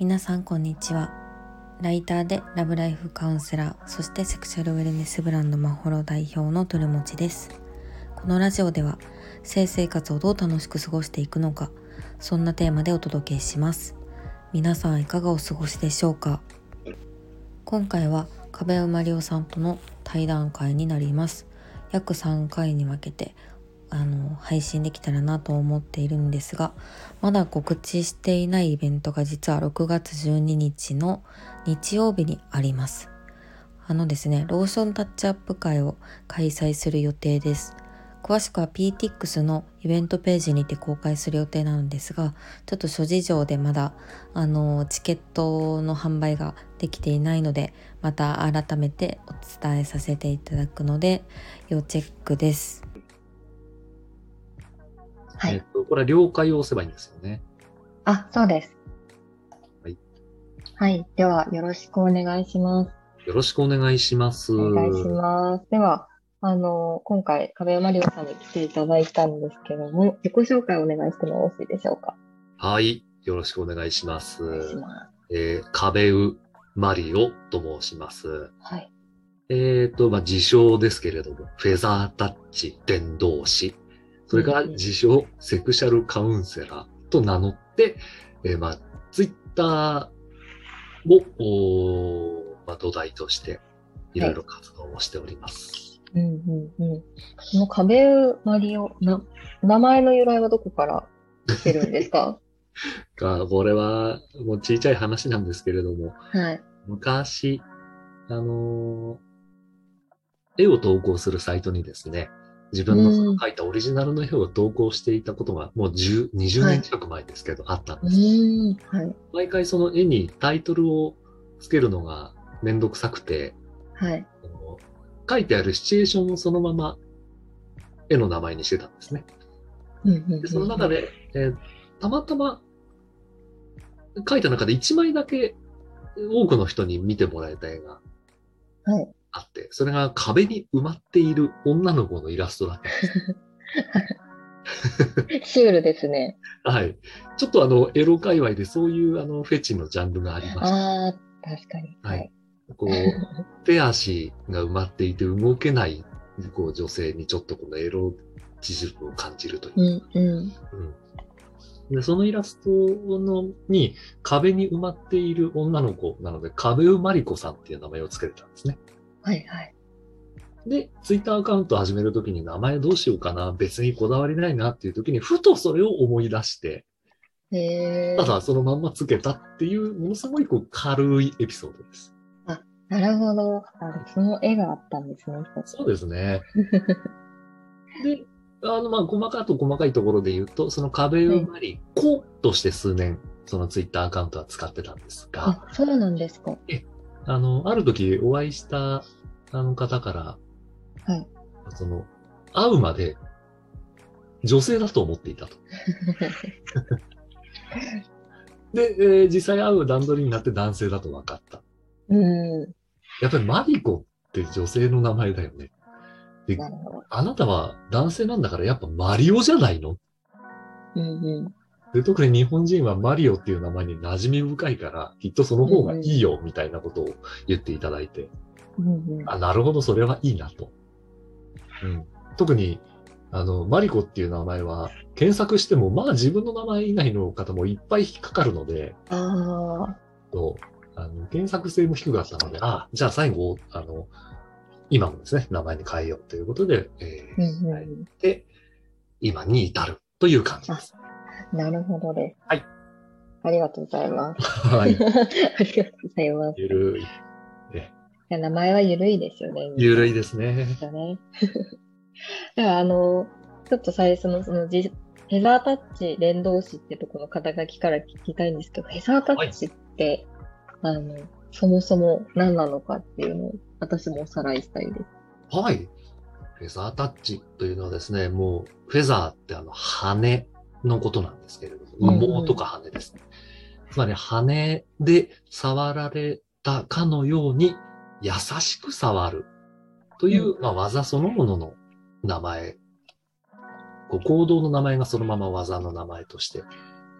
皆さんこんにちは。ライターでラブライフカウンセラーそしてセクシャルウェルネスブランドマホロ代表のトルモチです。このラジオでは性生活をどう楽しく過ごしていくのかそんなテーマでお届けします。皆さんいかがお過ごしでしょうか？今回は壁生まりおさんとの対談会になります。約3回に分けてあの配信できたらなと思っているんですがまだ告知していないイベントが実は6月12日の日曜日にあります。あのですねローションタッチアップ会を開催する予定です。詳しくは PTX のイベントページにて公開する予定なのですがちょっと諸事情でまだあのチケットの販売ができていないのでまた改めてお伝えさせていただくので要チェックです。はい。えっと、これは了解を押せばいいんですよね。あ、そうです。はい。はい。では、よろしくお願いします。よろしくお願いします。お願いします。では、あの、今回、壁マリオさんに来ていただいたんですけども、自己紹介をお願いしてもよろしいでしょうか？はい。よろしくお願いします。お願いします。えー、壁ウマリオと申します。はい。えっ、と、まあ、自称ですけれども、フェザータッチ伝道師。それからうんうん自称セクシャルカウンセラーと名乗って、えーまあ、ツイッターを、まあ、土台として、いろいろ活動をしております。うんうんうん。この壁マリオ、な、名前の由来はどこから来てるんですか？がこれは、もう小さい話なんですけれども、はい。昔、あのー絵を投稿するサイトにですね、自分のその描いたオリジナルの絵を投稿していたことが、もう10 20年近く前ですけど、あったんうです。はい。毎回その絵にタイトルをつけるのがめんどくさくて、はい。書いてあるシチュエーションをそのまま絵の名前にしてたんですね。でその中で、えーたまたま書いた中で1枚だけ多くの人に見てもらえた絵がはい。あって、それが壁に埋まっている女の子のイラストだったんです。シュールですね。はい。ちょっとあの、エロ界隈でそういうあの、フェチのジャンルがありまして、ああ、確かに。はい。こう、手足が埋まっていて動けないこう女性にちょっとこのエロチジルを感じるという。うんうん。うんでそのイラストのに壁に埋まっている女の子なので、壁埋まり子さんっていう名前を付けてたんですね。はいはい。で、ツイッターアカウントを始めるときに名前どうしようかな、別にこだわりないなっていうときに、ふとそれを思い出して。ただそのまんま付けたっていう、ものすごいこう軽いエピソードです。なるほど。あその絵があったんですね。そうですね。で、あの、まあ、細かいと細かいところで言うと、その壁埋まり子として数年、そのツイッターアカウントは使ってたんですが、あ、そうなんですか。あの、ある時お会いしたあの方から、はい。その、会うまで女性だと思っていたと。で、えー実際会う段取りになって男性だと分かった。うん。やっぱりマリコって女性の名前だよね。でな。あなたは男性なんだからやっぱマリオじゃないの？うんうん。で特に日本人はマリオっていう名前に馴染み深いから、きっとその方がいいよみたいなことを言っていただいて、うんうん。あ、なるほど、それはいいなと。うん。特に、あの、マリコっていう名前は、検索しても、まあ自分の名前以外の方もいっぱい引っかかるので、ああ。とあの検索性も低かったので、あ、じゃあ最後、あの、今もですね、名前に変えようということで、えうんーう変えて、今に至るという感じです。ん。なるほどです。はい。ありがとうございます。はい。ありがとうございます。いゆるい。や名前はゆるいですよね。ゆるいですね。ですよね。では、あの、ちょっと最初のそのじ、フェザータッチ連動詞ってとこの肩書きから聞きたいんですけど、フェザータッチって、あの、そもそも何なのかっていうのを私もおさらいしたいです。はい。フェザータッチというのはですね、もう、フェザーってあの、羽のことなんですけれども、まあうんうん棒とか羽ですね。つまり羽で触られたかのように優しく触るという、うまあ、技そのものの名前こう行動の名前がそのまま技の名前として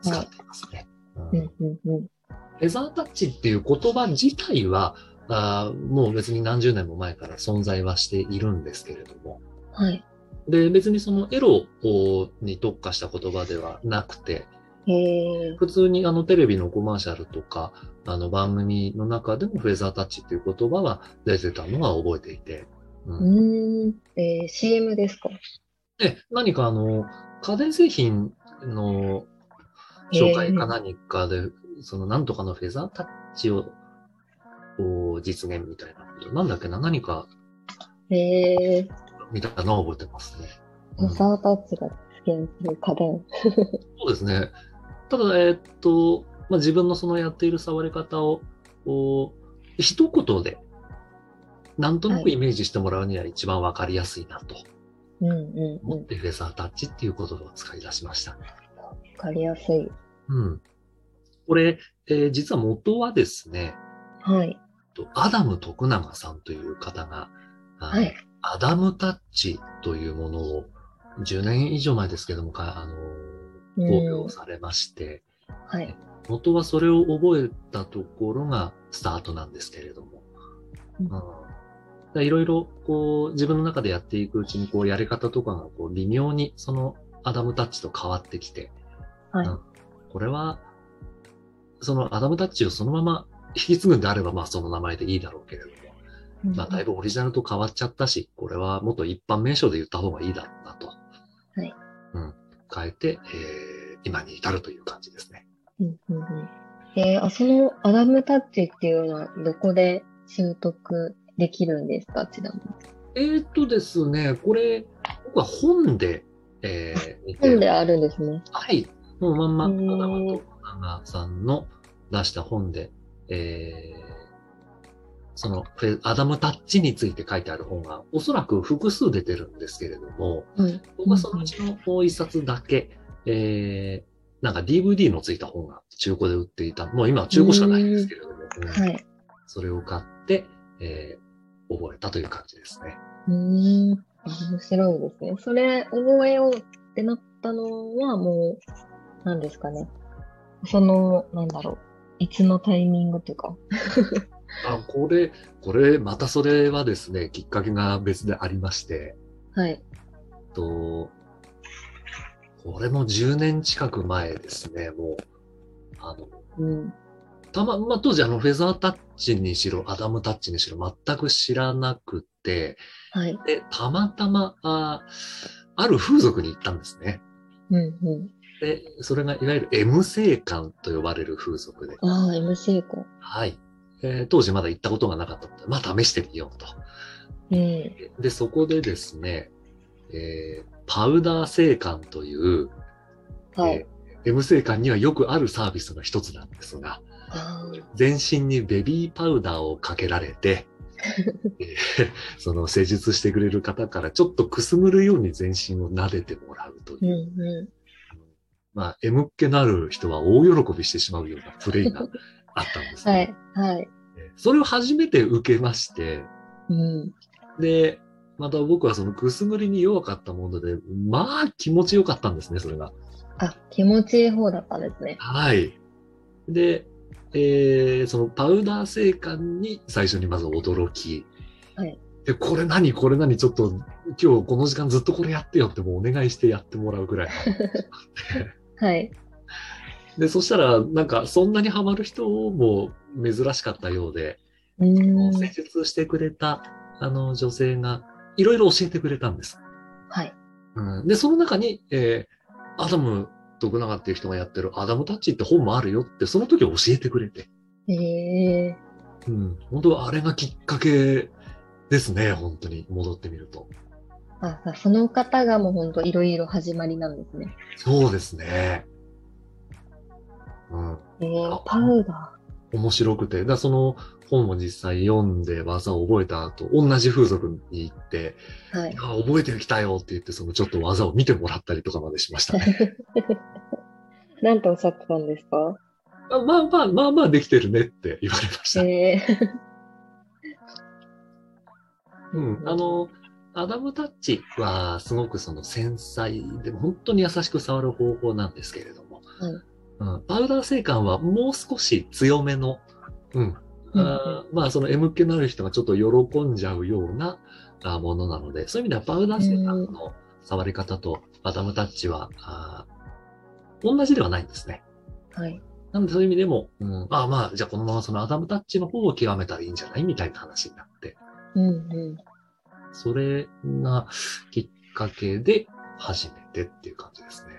使っていますね。うんうんうん。フェザータッチっていう言葉自体は、あーもう別に何十年も前から存在はしているんですけれども、はい。で、別にそのエロに特化した言葉ではなくて。普通にあのテレビのコマーシャルとか、あの番組の中でもフェザータッチっていう言葉は出てたのは覚えていて、う、うんーん。えー、CM ですか？で、何かあの、家電製品の紹介か何かで、そのなんとかのフェザータッチをこう実現みたいななんだっけな、何かへえ。みたいなのを覚えてますね。フェザータッチが実現する家電。そうですね。ただ、えーっと、まあ、自分のそのやっている触り方を、こう一言で、なんとなくイメージしてもらうには一番わかりやすいなとうんうん思って、フェザータッチっていう言葉を使い出しました。かりやすい。うん。これ、えー実は元はですね、はい。とアダム徳永さんという方が、はい。アダムタッチというものを10年以上前ですけども、かあの公うん表されまして、はい。元はそれを覚えたところがスタートなんですけれども。いろいろ、こう、自分の中でやっていくうちに、こう、やり方とかが、こう、微妙に、その、アダムタッチと変わってきて、はいうんこれは、そのアダムタッチをそのまま引き継ぐんであれば、まあ、その名前でいいだろうけれども、まあ、だいぶオリジナルと変わっちゃったし、これはもっと一般名称で言った方がいいだろうなと。はい。うん。変えて、えー、今に至るという感じですね。うんうんうんえー、あ、そのアダムタッチっていうのはどこで習得できるんですか？ちなみに。えーっとですね、これ、僕は本で、えー、見て本であるんですね。はい。もうまんま、アダムと長さんの出した本で、えー、そのアダムタッチについて書いてある本が、おそらく複数出てるんですけれども、はい。僕はそのうちのもう一冊だけ、えー、なんか DVD のついた本が中古で売っていた。もう今は中古しかないんですけれども、うんはい。それを買って、えー、覚えたという感じですね。うーん。あ面白いですね。それ覚えようってなったのはもう、何ですかね。その、なんだろう。いつのタイミングというか。あ、これ、これ、またそれはですね、きっかけが別でありまして、はい。と、これも10年近く前ですね、もう。あの、うん。たま、まあ、当時あの、フェザータッチにしろ、アダムタッチにしろ、全く知らなくて、はい。で、たまたま、あある風俗に行ったんですね。うんうん。で、それがいわゆる M 生館と呼ばれる風俗で、ああ、MC か。はい。えー当時まだ行ったことがなかったので、まあ試してみようと。うん。で、そこでですね、えーパウダー生館という、はい。えー M 生館にはよくあるサービスの一つなんですが、あ全身にベビーパウダーをかけられて、えーその施術してくれる方からちょっとくすぐるように全身を撫でてもらうとうんいう、うまあ、M っ気のある人は大喜びしてしまうようなプレイがあったんですん。はね、い。はい。えーそれを初めて受けまして、うん。で、また僕はそのくすぐりに弱かったもので、まあ気持ちよかったんですね、それが。あ、気持ちいい方だったんですね。はい。で、えーそのパウダー製感に最初にまず驚き。はい。で、これ何？これ何？ちょっと今日この時間ずっとこれやってよってもうお願いしてやってもらうぐらいの はい。で、そしたらなんかそんなにハマる人も珍しかったようで、うーん。施術してくれたあの女性がいろいろ教えてくれたんです。はい。うん、で、その中に、えーアダム徳永っていう人がやってるアダムタッチって本もあるよって、その時教えてくれて。ええうん、本当はあれがきっかけですね、本当に戻ってみると。あ、その方がもう本当いろいろ始まりなんですね。そうですね。うん、ええあパウダ面白くて。だその本を実際読んで技を覚えた後、同じ風俗に行って、ー。はいいや。覚えてきたよって言って、そのちょっと技を見てもらったりとかまでしましたね。なんておっしゃってたんですか？あまあまあ、まあまあできてるねって言われました。ええうん、あの、アダムタッチはすごくその繊細で本当に優しく触る方法なんですけれども、うん、パウダー製感はもう少し強めの、うん。あまあ、その M 気のある人がちょっと喜んじゃうようなあものなので、そういう意味ではパウダー製感の触り方とアダムタッチは、あ同じではないんですね。はい。なのでそういう意味でも、うん、ああまあ、じゃあこのままそのアダムタッチの方を極めたらいいんじゃない？みたいな話になって、うんうそれがきっかけで始めてっていう感じですね。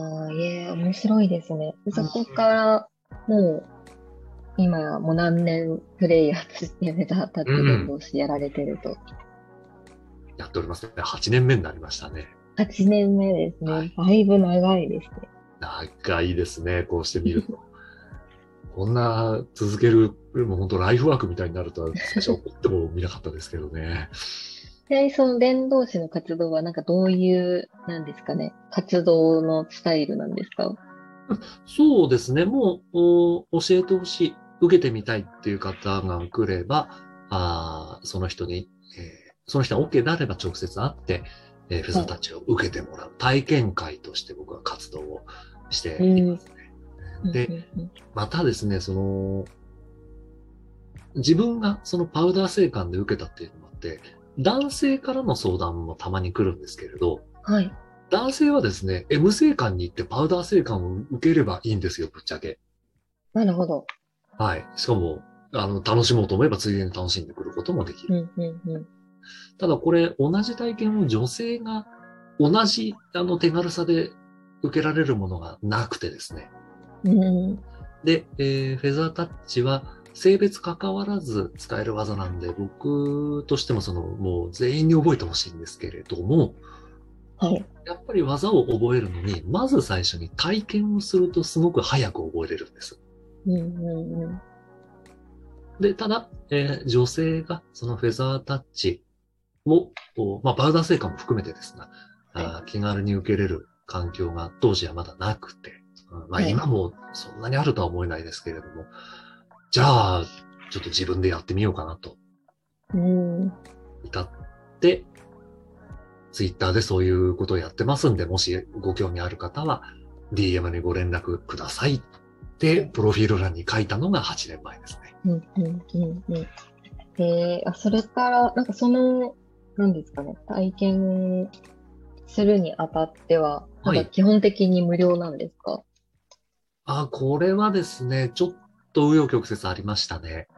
ん。ああ、いえ、面白いですね。そこから、もう、今やもう何年プレイヤーとしてメタータッチやられてると。やっておりますね。8年目になりましたね。8年目ですね。はいだいぶ長いですね。長いですね、こうして見ると。こんな続ける、もう本当ライフワークみたいになるとは最初思っても見なかったですけどね。ちなみにその伝道師の活動はなんかどういう、なんですかね、活動のスタイルなんですか？そうですね、もうお教えてほしい、受けてみたいっていう方が来れば、あーその人に、えーその人が OK であれば直接会って、えーフェザータッチを受けてもらう、体験会として僕は活動をしていますね。で、うんうんまたですね、その、自分がそのパウダー製感で受けたっていうのもあって、男性からの相談もたまに来るんですけれど、うんはい。男性はですね、M 製感に行ってパウダー製感を受ければいいんですよ、ぶっちゃけ。なるほど。はい。しかも、あの、楽しもうと思えばついでに楽しんでくることもできうる。んうんうただこれ、同じ体験を女性が同じ、あの、手軽さで受けられるものがなくてですね。ん。うん。で、えーフェザータッチは性別関わらず使える技なんで、僕としてもその、もう全員に覚えてほしいんですけれども、はい。やっぱり技を覚えるのに、まず最初に体験をするとすごく早く覚えれるんです。うんうんうん。で、ただ、えー女性がそのフェザータッチを、まあ、パウダー製感も含めてですが、あー気軽に受けれる環境が当時はまだなくて、うんまあ、はい今もそんなにあるとは思えないですけれども、じゃあ、ちょっと自分でやってみようかなとうん。至って、ツイッターでそういうことをやってますんで、もしご興味ある方は、DM にご連絡くださいって、プロフィール欄に書いたのが8年前ですね。うんうんうんうん。えー、あ、それから、なんかその、なんですかね、体験するにあたっては、はい基本的に無料なんですか？あ、これはですね、ちょっと紆余曲折ありましたね。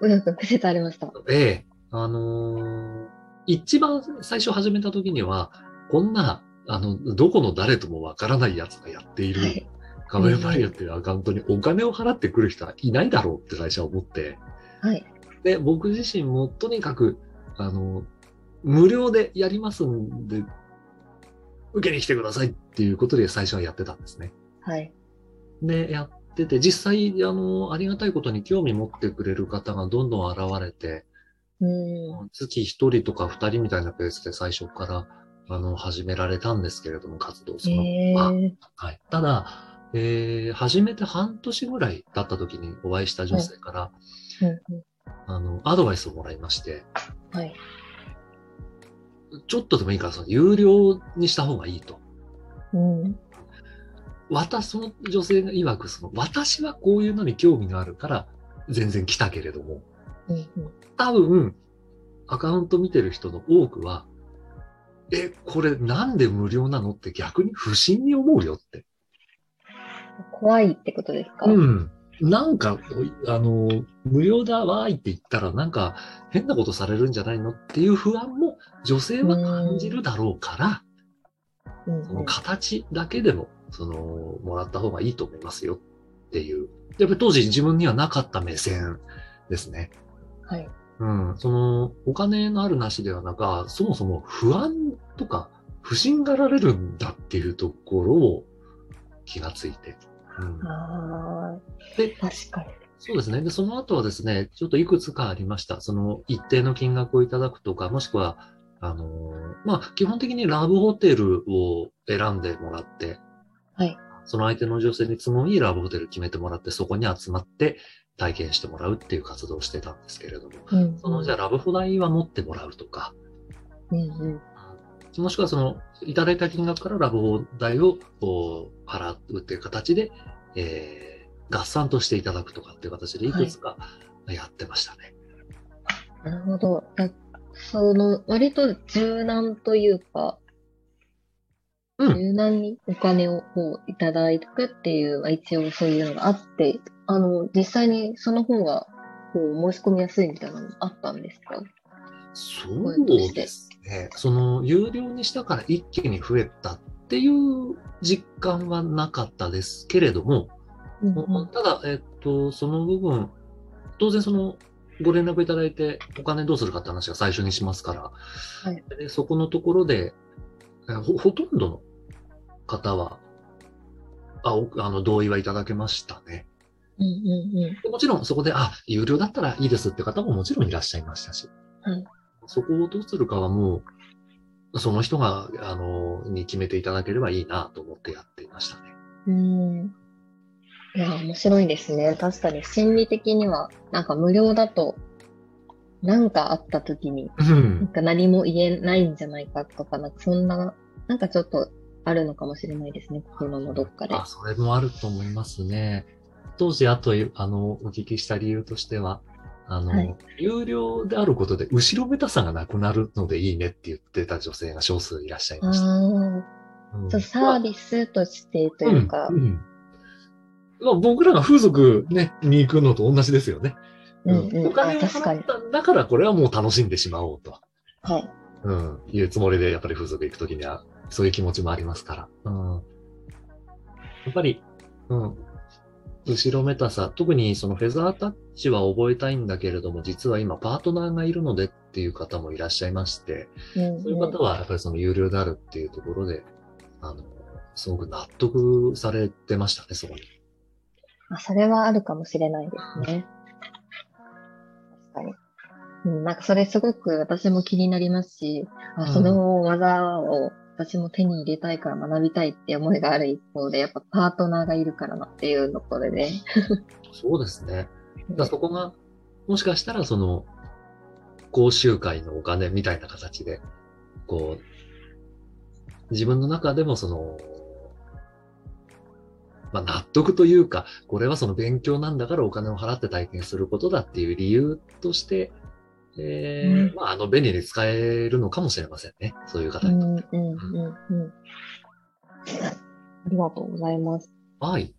うよく癖ありました。ええ。あのー一番最初始めた時には、こんな、あの、どこの誰ともわからない奴がやっている、はい。カメラマリアっていうアカウントにお金を払ってくる人はいないだろうって最初は思って、はい。で、僕自身もとにかく、あの、無料でやりますんで、受けに来てくださいっていうことで最初はやってたんですね。はい。で、やってて、実際、あの、ありがたいことに興味持ってくれる方がどんどん現れて、うん。月一人とか二人みたいなペースで最初から、あの、始められたんですけれども、活動その、えまあー、はい。ただ、えー、始めて半年ぐらい経った時にお会いした女性から、うんうあの、アドバイスをもらいまして、ん。はい。ちょっとでもいいから、その、有料にした方がいいと。うん。私、その女性が曰く、その、私はこういうのに興味があるから、全然来たけれども。多分、アカウント見てる人の多くは、え、これなんで無料なのって逆に不審に思うよって。怖いってことですか？うん。なんか、あの、無料だわーいって言ったら、なんか変なことされるんじゃないのっていう不安も女性は感じるだろうから、うんその形だけでも、その、もらった方がいいと思いますよっていう。やっぱり当時自分にはなかった目線ですね。はい。うん。その、お金のあるなしではなく、そもそも不安とか不信がられるんだっていうところを気がついて。うん。あであ、確かに。そうですね。で、その後はですね、ちょっといくつかありました。その一定の金額をいただくとか、もしくは、あのーまあ、基本的にラブホテルを選んでもらって、はい。その相手の女性に都合いいラブホテル決めてもらって、そこに集まって体験してもらうっていう活動をしてたんですけれども、うん。その、じゃあラブホ代は持ってもらうとか、うんうん。もしくはその、いただいた金額からラボ代をこう払うっていう形で、えー、合算としていただくとかっていう形でいくつかやってましたね。なるほど。だその、割と柔軟というか、うん柔軟にお金をこういただくっていう、まあ一応そういうのがあって、あの、実際にその方が、こう、申し込みやすいみたいなのあったんですか？そうですね。その、有料にしたから一気に増えたっていう実感はなかったですけれども、うんうん。ただ、えっと、その部分、当然その、ご連絡いただいて、お金どうするかって話が最初にしますから、はい。でそこのところで、ほとんどの方は、あおあの同意はいただけましたね。うんうんうん。でもちろんそこで、あ、有料だったらいいですって方ももちろんいらっしゃいましたし、はいそこをどうするかはもう、その人が、あの、に決めていただければいいなと思ってやっていましたね。うん。いや、面白いですね。確かに心理的には、なんか無料だと、なんかあった時に、うなんん。か何も言えないんじゃないかとか、なんかそんな、なんかちょっとあるのかもしれないですね。心のどっかで。あ、それもあると思いますね。当時、あと、あの、お聞きした理由としては、あの、はい有料であることで、後ろめたさがなくなるのでいいねって言ってた女性が少数いらっしゃいあました。あ、うんそうサービスとしてというか、んんまあ、僕らが風俗、ね、に行くのと同じですよね。うんうんお金をあ確かに払ったんだから、これはもう楽しんでしまおうと、はい。うん、いうつもりで、やっぱり風俗行くときには、そういう気持ちもありますから。うん、やっぱり、うん、後ろめたさ、特にそのフェザータッチは覚えたいんだけれども、実は今パートナーがいるのでっていう方もいらっしゃいまして、うんそういう方はやっぱりその有料であるっていうところで、あの、すごく納得されてましたね、そこに。あそれはあるかもしれないですね。確かに。うん、なんかそれすごく私も気になりますし、あうんその技を私も手に入れたいから学びたいって思いがある一方で、やっぱパートナーがいるからなっていうところで、そうですね。だそこが、もしかしたらその、講習会のお金みたいな形で、こう、自分の中でもその、まあ納得というか、これはその勉強なんだからお金を払って体験することだっていう理由として、えーうんまああの便利に使えるのかもしれませんね。そういう方に。うんうんうんうん。ありがとうございます。はい。